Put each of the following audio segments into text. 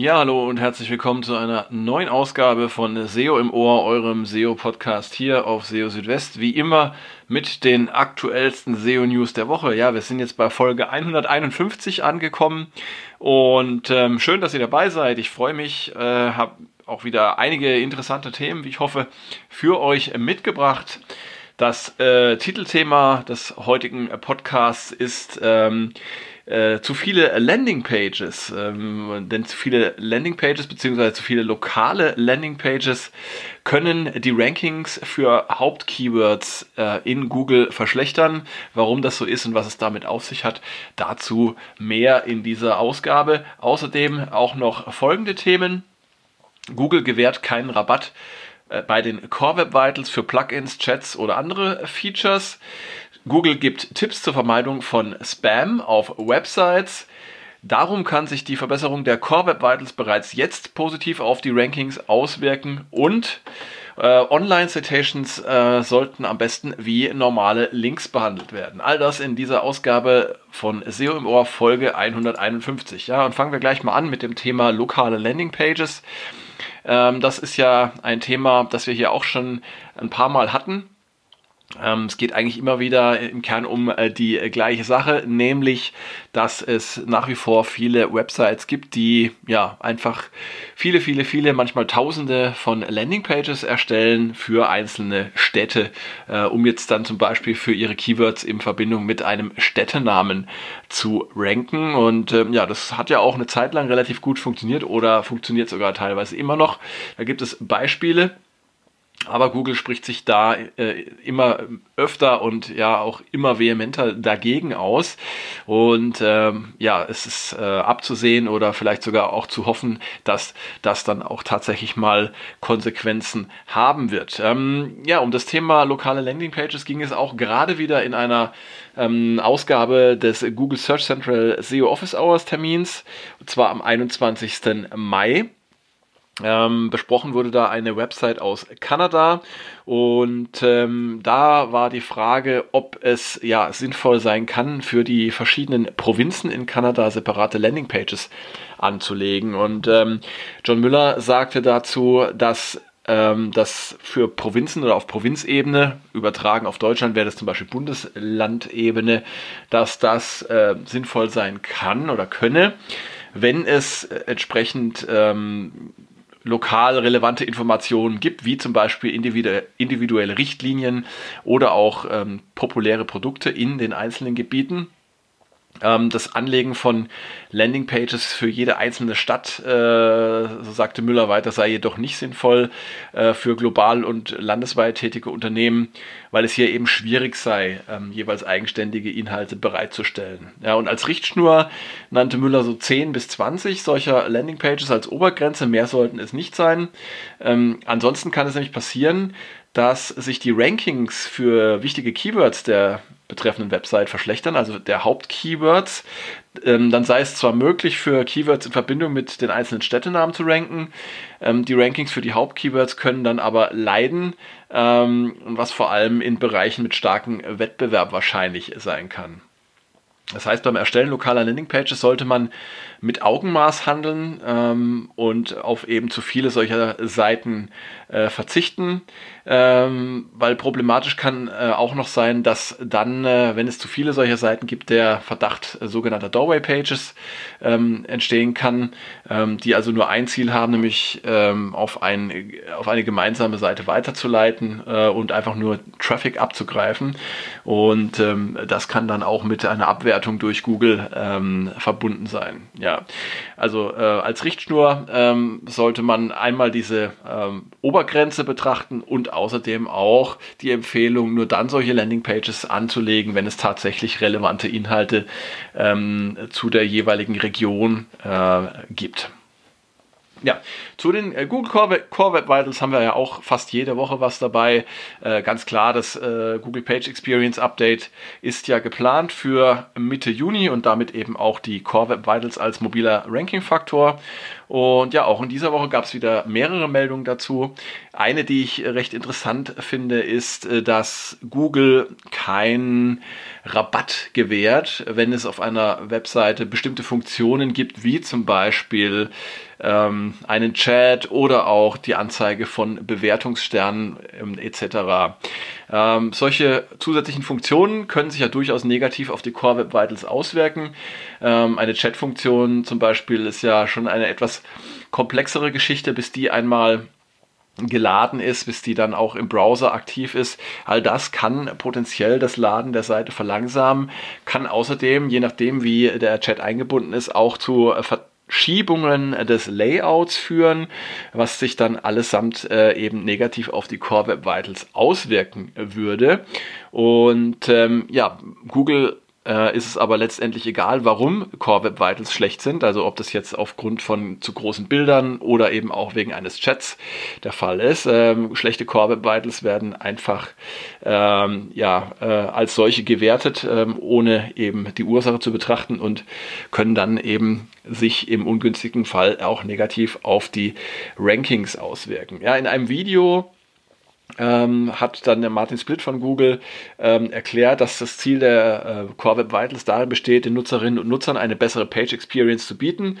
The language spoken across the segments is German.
Ja, hallo und herzlich willkommen zu einer neuen Ausgabe von SEO im Ohr, eurem SEO-Podcast hier auf SEO Südwest. Wie immer mit den aktuellsten SEO-News der Woche. Ja, wir sind jetzt bei Folge 151 angekommen und ähm, schön, dass ihr dabei seid. Ich freue mich, äh, habe auch wieder einige interessante Themen, wie ich hoffe, für euch mitgebracht. Das äh, Titelthema des heutigen Podcasts ist ähm, äh, zu viele Landingpages, ähm, denn zu viele Landingpages beziehungsweise zu viele lokale Landingpages können die Rankings für Hauptkeywords äh, in Google verschlechtern. Warum das so ist und was es damit auf sich hat, dazu mehr in dieser Ausgabe. Außerdem auch noch folgende Themen. Google gewährt keinen Rabatt äh, bei den Core Web Vitals für Plugins, Chats oder andere Features. Google gibt Tipps zur Vermeidung von Spam auf Websites. Darum kann sich die Verbesserung der Core Web Vitals bereits jetzt positiv auf die Rankings auswirken und äh, Online-Citations äh, sollten am besten wie normale Links behandelt werden. All das in dieser Ausgabe von SEO im Ohr Folge 151. Ja, und fangen wir gleich mal an mit dem Thema lokale Landingpages. Ähm, das ist ja ein Thema, das wir hier auch schon ein paar Mal hatten. Ähm, es geht eigentlich immer wieder im Kern um äh, die äh, gleiche Sache, nämlich, dass es nach wie vor viele Websites gibt, die ja einfach viele, viele, viele, manchmal Tausende von Landingpages erstellen für einzelne Städte, äh, um jetzt dann zum Beispiel für ihre Keywords in Verbindung mit einem Städtenamen zu ranken. Und ähm, ja, das hat ja auch eine Zeit lang relativ gut funktioniert oder funktioniert sogar teilweise immer noch. Da gibt es Beispiele aber Google spricht sich da äh, immer öfter und ja auch immer vehementer dagegen aus. Und ähm, ja, es ist äh, abzusehen oder vielleicht sogar auch zu hoffen, dass das dann auch tatsächlich mal Konsequenzen haben wird. Ähm, ja, um das Thema lokale Landingpages ging es auch gerade wieder in einer ähm, Ausgabe des Google Search Central SEO Office Hours Termins, und zwar am 21. Mai. Ähm, besprochen wurde da eine Website aus Kanada und ähm, da war die Frage, ob es ja sinnvoll sein kann, für die verschiedenen Provinzen in Kanada separate Landingpages anzulegen. Und ähm, John Müller sagte dazu, dass ähm, das für Provinzen oder auf Provinzebene, übertragen auf Deutschland wäre das zum Beispiel Bundeslandebene, dass das äh, sinnvoll sein kann oder könne, wenn es entsprechend ähm, lokal relevante Informationen gibt, wie zum Beispiel individuelle Richtlinien oder auch ähm, populäre Produkte in den einzelnen Gebieten. Ähm, das Anlegen von Landingpages für jede einzelne Stadt, äh, so sagte Müller weiter, sei jedoch nicht sinnvoll äh, für global und landesweit tätige Unternehmen, weil es hier eben schwierig sei, ähm, jeweils eigenständige Inhalte bereitzustellen. Ja, und als Richtschnur nannte Müller so 10 bis 20 solcher Landingpages als Obergrenze, mehr sollten es nicht sein. Ähm, ansonsten kann es nämlich passieren, dass sich die Rankings für wichtige Keywords der betreffenden Website verschlechtern, also der Hauptkeywords. Ähm, dann sei es zwar möglich, für Keywords in Verbindung mit den einzelnen Städtenamen zu ranken. Ähm, die Rankings für die Hauptkeywords können dann aber leiden, ähm, was vor allem in Bereichen mit starkem Wettbewerb wahrscheinlich sein kann. Das heißt, beim Erstellen lokaler Landingpages sollte man mit Augenmaß handeln ähm, und auf eben zu viele solcher Seiten äh, verzichten, ähm, weil problematisch kann äh, auch noch sein, dass dann, äh, wenn es zu viele solcher Seiten gibt, der Verdacht sogenannter Doorway Pages ähm, entstehen kann, ähm, die also nur ein Ziel haben, nämlich ähm, auf, ein, auf eine gemeinsame Seite weiterzuleiten äh, und einfach nur Traffic abzugreifen. Und ähm, das kann dann auch mit einer Abwertung durch Google ähm, verbunden sein. Ja, also äh, als Richtschnur ähm, sollte man einmal diese ähm, Obergrenze betrachten und außerdem auch die Empfehlung, nur dann solche Landingpages anzulegen, wenn es tatsächlich relevante Inhalte ähm, zu der jeweiligen Region äh, gibt. Ja, zu den äh, Google Core Web, Core Web, Vitals haben wir ja auch fast jede Woche was dabei. Äh, ganz klar, das äh, Google Page Experience Update ist ja geplant für Mitte Juni und damit eben auch die Core Web Vitals als mobiler Ranking-Faktor. Und ja, auch in dieser Woche gab es wieder mehrere Meldungen dazu. Eine, die ich recht interessant finde, ist, äh, dass Google keinen Rabatt gewährt, wenn es auf einer Webseite bestimmte Funktionen gibt, wie zum Beispiel ähm, einen Chat oder auch die Anzeige von Bewertungssternen ähm, etc. Ähm, solche zusätzlichen Funktionen können sich ja durchaus negativ auf die Core Web Vitals auswirken. Ähm, eine Chat-Funktion zum Beispiel ist ja schon eine etwas komplexere Geschichte, bis die einmal geladen ist, bis die dann auch im Browser aktiv ist. All das kann potenziell das Laden der Seite verlangsamen, kann außerdem, je nachdem wie der Chat eingebunden ist, auch zu Verschiebungen des Layouts führen, was sich dann allesamt äh, eben negativ auf die Core Web Vitals auswirken würde. Und ähm, ja, Google äh, ist es aber letztendlich egal, warum Core Web Vitals schlecht sind. Also ob das jetzt aufgrund von zu großen Bildern oder eben auch wegen eines Chats der Fall ist. Ähm, schlechte Core Web Vitals werden einfach ähm, ja, äh, als solche gewertet, ähm, ohne eben die Ursache zu betrachten und können dann eben sich im ungünstigen Fall auch negativ auf die Rankings auswirken. Ja, in einem Video ähm, hat dann der Martin Split von Google ähm, erklärt, dass das Ziel der äh, Core Web Vitals darin besteht, den Nutzerinnen und Nutzern eine bessere Page Experience zu bieten.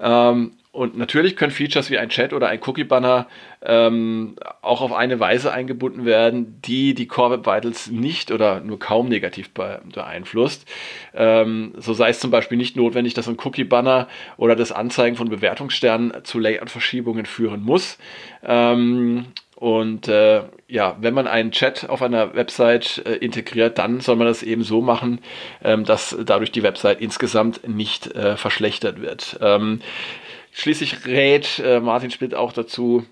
Ähm, und natürlich können Features wie ein Chat oder ein Cookie-Banner ähm, auch auf eine Weise eingebunden werden, die die Core Web Vitals nicht oder nur kaum negativ beeinflusst. Ähm, so sei es zum Beispiel nicht notwendig, dass ein Cookie-Banner oder das Anzeigen von Bewertungssternen zu Layout-Verschiebungen führen muss. Ähm, und äh, ja, wenn man einen Chat auf einer Website äh, integriert, dann soll man das eben so machen, ähm, dass dadurch die Website insgesamt nicht äh, verschlechtert wird. Ähm, schließlich rät äh, Martin Split auch dazu,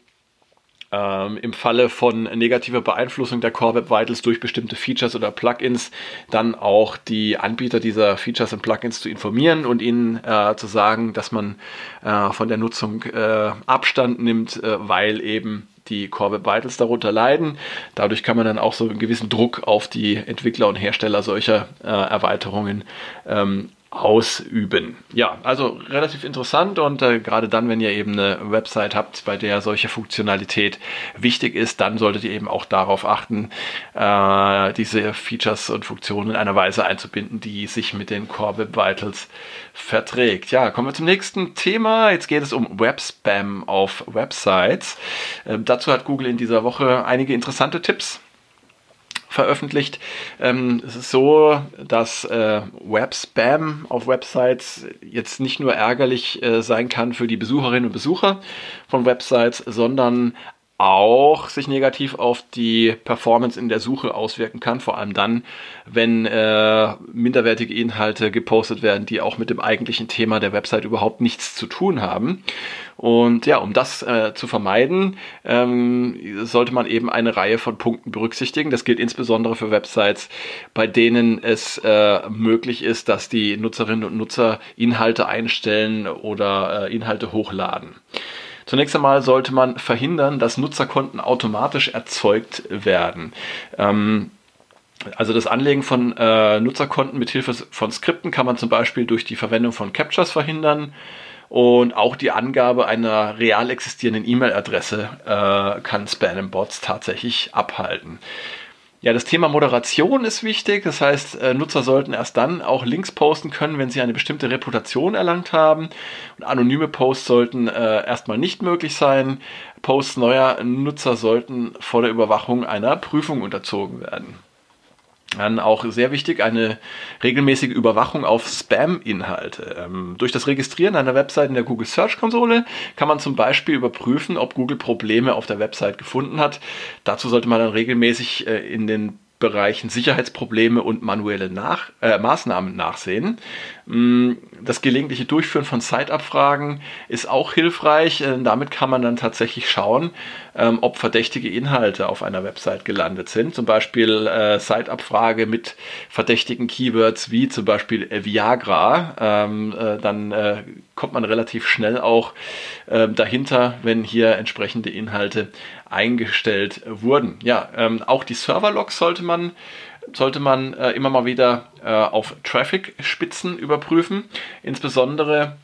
ähm, im Falle von negativer Beeinflussung der Core Web Vitals durch bestimmte Features oder Plugins dann auch die Anbieter dieser Features und Plugins zu informieren und ihnen äh, zu sagen, dass man äh, von der Nutzung äh, Abstand nimmt, äh, weil eben die Core Web Vitals darunter leiden. Dadurch kann man dann auch so einen gewissen Druck auf die Entwickler und Hersteller solcher äh, Erweiterungen ähm, ausüben. Ja, also relativ interessant und äh, gerade dann, wenn ihr eben eine Website habt, bei der solche Funktionalität wichtig ist, dann solltet ihr eben auch darauf achten, äh, diese Features und Funktionen in einer Weise einzubinden, die sich mit den Core Web Vitals verträgt. Ja, kommen wir zum nächsten Thema. Jetzt geht es um Web-Spam auf Websites. Äh, dazu hat Google in dieser Woche einige interessante Tipps veröffentlicht. Ähm, es ist so, dass äh, Web-Spam auf Websites jetzt nicht nur ärgerlich äh, sein kann für die Besucherinnen und Besucher von Websites, sondern auch sich negativ auf die Performance in der Suche auswirken kann, vor allem dann, wenn äh, minderwertige Inhalte gepostet werden, die auch mit dem eigentlichen Thema der Website überhaupt nichts zu tun haben. Und ja, um das äh, zu vermeiden, ähm, sollte man eben eine Reihe von Punkten berücksichtigen. Das gilt insbesondere für Websites, bei denen es äh, möglich ist, dass die Nutzerinnen und Nutzer Inhalte einstellen oder äh, Inhalte hochladen. Zunächst einmal sollte man verhindern, dass Nutzerkonten automatisch erzeugt werden. Ähm, also das Anlegen von äh, Nutzerkonten mit Hilfe von Skripten kann man zum Beispiel durch die Verwendung von Captchas verhindern und auch die Angabe einer real existierenden E-Mail-Adresse äh, kann Spam-Bots tatsächlich abhalten. Ja, das Thema Moderation ist wichtig. Das heißt, äh, Nutzer sollten erst dann auch Links posten können, wenn sie eine bestimmte Reputation erlangt haben. Und anonyme Posts sollten äh, erstmal nicht möglich sein. Posts neuer Nutzer sollten vor der Überwachung einer Prüfung unterzogen werden. Dann auch sehr wichtig, eine regelmäßige Überwachung auf Spam-Inhalte. Ähm, durch das Registrieren einer Website in der Google Search Konsole kann man zum Beispiel überprüfen, ob Google Probleme auf der Website gefunden hat. Dazu sollte man dann regelmäßig äh, in den Bereichen Sicherheitsprobleme und manuelle Nach äh, Maßnahmen nachsehen. Mm, das gelegentliche Durchführen von Zeitabfragen ist auch hilfreich. Äh, damit kann man dann tatsächlich schauen, ähm, ob verdächtige Inhalte auf einer Website gelandet sind. Zum Beispiel äh, Zeitabfrage mit verdächtigen Keywords wie zum Beispiel Viagra. Ähm, äh, dann äh, kommt man relativ schnell auch äh, dahinter, wenn hier entsprechende Inhalte eingestellt wurden. Ja, ähm, auch die Serverlogs sollte man sollte man äh, immer mal wieder äh, auf Traffic-Spitzen überprüfen. Insbesondere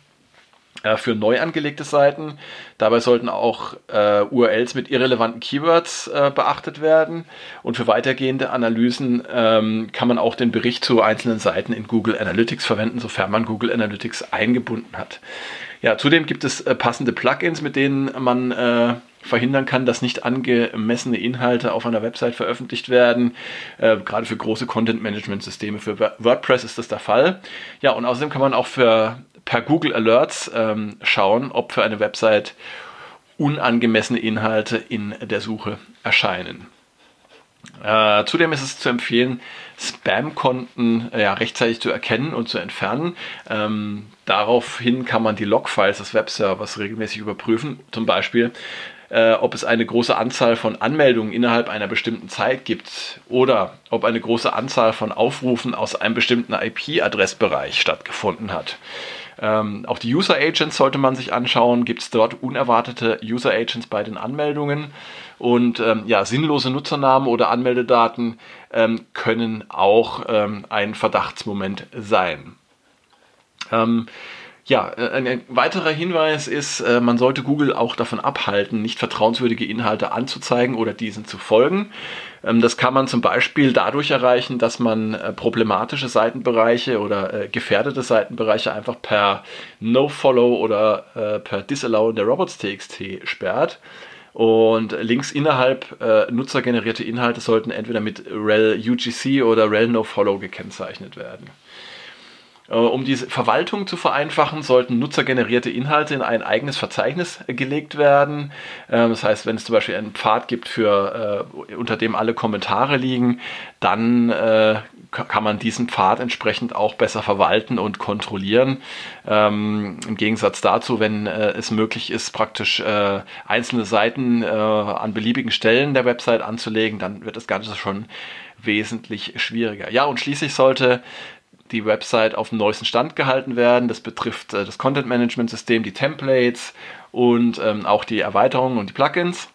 äh, für neu angelegte Seiten. Dabei sollten auch äh, URLs mit irrelevanten Keywords äh, beachtet werden. Und für weitergehende Analysen ähm, kann man auch den Bericht zu einzelnen Seiten in Google Analytics verwenden, sofern man Google Analytics eingebunden hat. Ja, zudem gibt es äh, passende Plugins, mit denen man verhindern kann, dass nicht angemessene Inhalte auf einer Website veröffentlicht werden. Äh, gerade für große Content-Management-Systeme, für WordPress ist das der Fall. Ja, und außerdem kann man auch für per Google Alerts ähm, schauen, ob für eine Website unangemessene Inhalte in der Suche erscheinen. Äh, zudem ist es zu empfehlen, Spam-Konten äh, ja, rechtzeitig zu erkennen und zu entfernen. Ähm, daraufhin kann man die Logfiles des Webservers regelmäßig überprüfen. Zum Beispiel, äh, ob es eine große Anzahl von Anmeldungen innerhalb einer bestimmten Zeit gibt oder ob eine große Anzahl von Aufrufen aus einem bestimmten IP-Adressbereich stattgefunden hat. Ähm, auch die User Agents sollte man sich anschauen. Gibt es dort unerwartete User Agents bei den Anmeldungen? Und ähm, ja, sinnlose Nutzernamen oder Anmeldedaten ähm, können auch ähm, ein Verdachtsmoment sein. Ja, äh, ein weiterer Hinweis ist, äh, man sollte Google auch davon abhalten, nicht vertrauenswürdige Inhalte anzuzeigen oder diesen zu folgen. Ähm, das kann man zum Beispiel dadurch erreichen, dass man äh, problematische Seitenbereiche oder gefährdete Seitenbereiche einfach per No-Follow oder per Disallow in der Robots.txt sperrt. Und Links innerhalb äh, nutzergenerierte Inhalte sollten entweder mit rel UGC oder rel NoFollow gekennzeichnet werden. Äh, um diese Verwaltung zu vereinfachen, sollten nutzergenerierte Inhalte in ein eigenes Verzeichnis gelegt werden. Ähm, das heißt, wenn es zum Beispiel einen Pfad gibt, für, äh, unter dem alle Kommentare liegen, dann äh, kann man diesen Pfad entsprechend auch besser verwalten und kontrollieren. Ähm, Im Gegensatz dazu, wenn es möglich ist, praktisch einzelne Seiten an beliebigen Stellen der Website anzulegen, dann wird das Ganze schon wesentlich schwieriger. Ja, und schließlich sollte die Website auf dem neuesten Stand gehalten werden. Das betrifft äh, das Content Management System, die Templates und ähm, auch die Erweiterungen und die Plugins.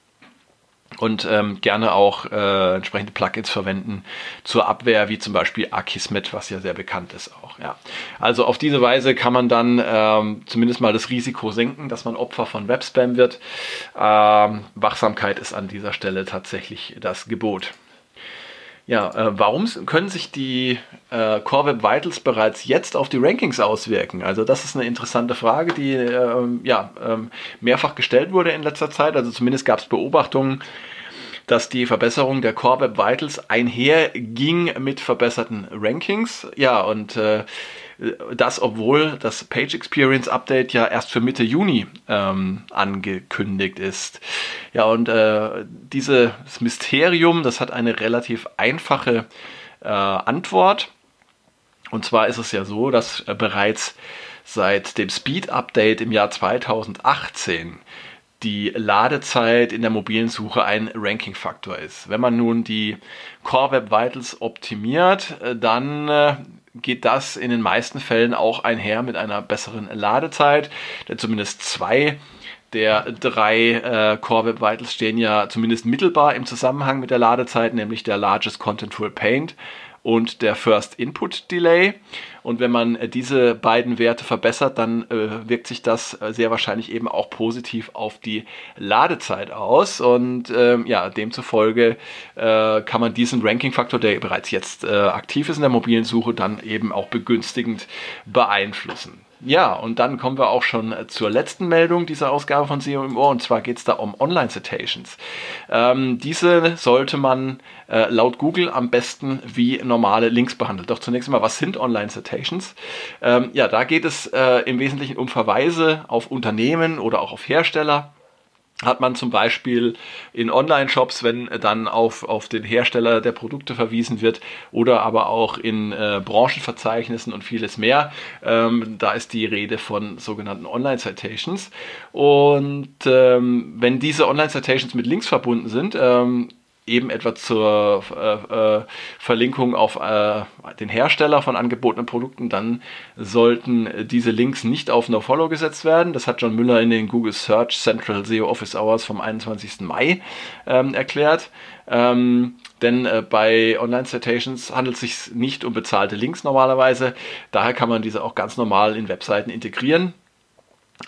Und ähm, gerne auch äh, entsprechende Plugins verwenden zur Abwehr, wie zum Beispiel Akismet, was ja sehr bekannt ist auch. Ja. Also auf diese Weise kann man dann ähm, zumindest mal das Risiko senken, dass man Opfer von Webspam wird. Ähm, Wachsamkeit ist an dieser Stelle tatsächlich das Gebot. Ja, äh, warum können sich die äh, Core Web Vitals bereits jetzt auf die Rankings auswirken? Also das ist eine interessante Frage, die äh, ja, ähm, mehrfach gestellt wurde in letzter Zeit. Also zumindest gab es Beobachtungen, dass die Verbesserung der Core Web Vitals einherging mit verbesserten Rankings. Ja, und äh, das, obwohl das Page Experience Update ja erst für Mitte Juni ähm, angekündigt ist. Ja, und äh, dieses Mysterium, das hat eine relativ einfache äh, Antwort. Und zwar ist es ja so, dass äh, bereits seit dem Speed Update im Jahr 2018 die Ladezeit in der mobilen Suche ein Ranking-Faktor ist. Wenn man nun die Core Web Vitals optimiert, äh, dann äh, geht das in den meisten Fällen auch einher mit einer besseren Ladezeit, denn zumindest zwei der drei äh, Core Web Vitals stehen ja zumindest mittelbar im Zusammenhang mit der Ladezeit, nämlich der Largest Contentful Paint und der First Input Delay. Und wenn man äh, diese beiden Werte verbessert, dann äh, wirkt sich das äh, sehr wahrscheinlich eben auch positiv auf die Ladezeit aus. Und ähm, ja, demzufolge äh, kann man diesen Ranking-Faktor, der bereits jetzt äh, aktiv ist in der mobilen Suche, dann eben auch begünstigend beeinflussen. Ja, und dann kommen wir auch schon zur letzten Meldung dieser Ausgabe von SEO im Ohr. Und zwar geht es da um Online-Citations. Ähm, diese sollte man äh, laut Google am besten wie normale Links behandeln. Doch zunächst einmal, was sind Online-Citations? Ähm, ja, da geht es äh, im Wesentlichen um Verweise auf Unternehmen oder auch auf Hersteller hat man zum Beispiel in Online-Shops, wenn dann auf, auf den Hersteller der Produkte verwiesen wird oder aber auch in äh, Branchenverzeichnissen und vieles mehr. Ähm, da ist die Rede von sogenannten Online-Citations. Und ähm, wenn diese Online-Citations mit Links verbunden sind, ähm, eben etwa zur äh, äh, Verlinkung auf äh, den Hersteller von angebotenen Produkten, dann sollten diese Links nicht auf NoFollow gesetzt werden. Das hat John Müller in den Google Search Central SEO Office Hours vom 21. Mai ähm, erklärt. Ähm, denn äh, bei Online-Citations handelt es sich nicht um bezahlte Links normalerweise. Daher kann man diese auch ganz normal in Webseiten integrieren.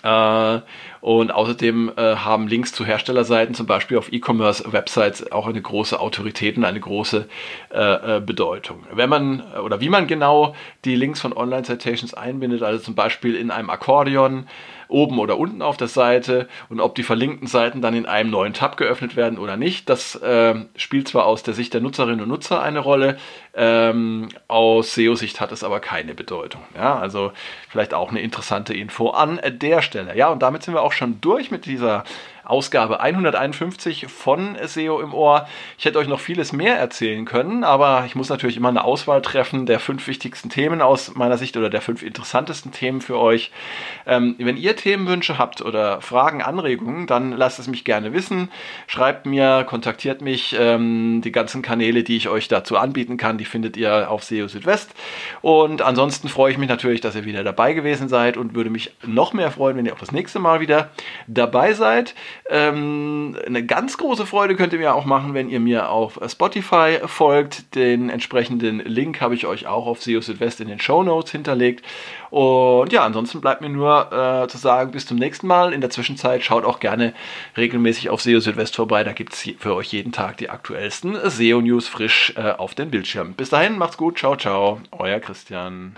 Äh, und außerdem äh, haben Links zu Herstellerseiten, zum Beispiel auf E-Commerce-Websites, auch eine große Autorität und eine große äh, Bedeutung. Wenn man oder wie man genau die Links von Online-Citations einbindet, also zum Beispiel in einem Akkordeon, oben oder unten auf der Seite und ob die verlinkten Seiten dann in einem neuen Tab geöffnet werden oder nicht. Das äh, spielt zwar aus der Sicht der Nutzerinnen und Nutzer eine Rolle, ähm, aus SEO-Sicht hat es aber keine Bedeutung. Ja, also vielleicht auch eine interessante Info an der Stelle. Ja, und damit sind wir auch schon durch mit dieser Ausgabe 151 von SEO im Ohr. Ich hätte euch noch vieles mehr erzählen können, aber ich muss natürlich immer eine Auswahl treffen der fünf wichtigsten Themen aus meiner Sicht oder der fünf interessantesten Themen für euch. Ähm, wenn ihr Themenwünsche habt oder Fragen, Anregungen, dann lasst es mich gerne wissen. Schreibt mir, kontaktiert mich. Ähm, die ganzen Kanäle, die ich euch dazu anbieten kann, die findet ihr auf SEO Südwest. Und ansonsten freue ich mich natürlich, dass ihr wieder dabei gewesen seid und würde mich noch mehr freuen, wenn ihr auch das nächste Mal wieder dabei seid. Ähm, eine ganz große Freude könnt ihr mir auch machen, wenn ihr mir auf Spotify folgt. Den entsprechenden Link habe ich euch auch auf SEO Südwest in den Show Notes hinterlegt. Und ja, ansonsten bleibt mir nur äh, zu sagen, bis zum nächsten Mal. In der Zwischenzeit schaut auch gerne regelmäßig auf SEO Südwest vorbei. Da gibt es für euch jeden Tag die aktuellsten SEO-News frisch äh, auf den Bildschirm. Bis dahin, macht's gut. Ciao, ciao. Euer Christian.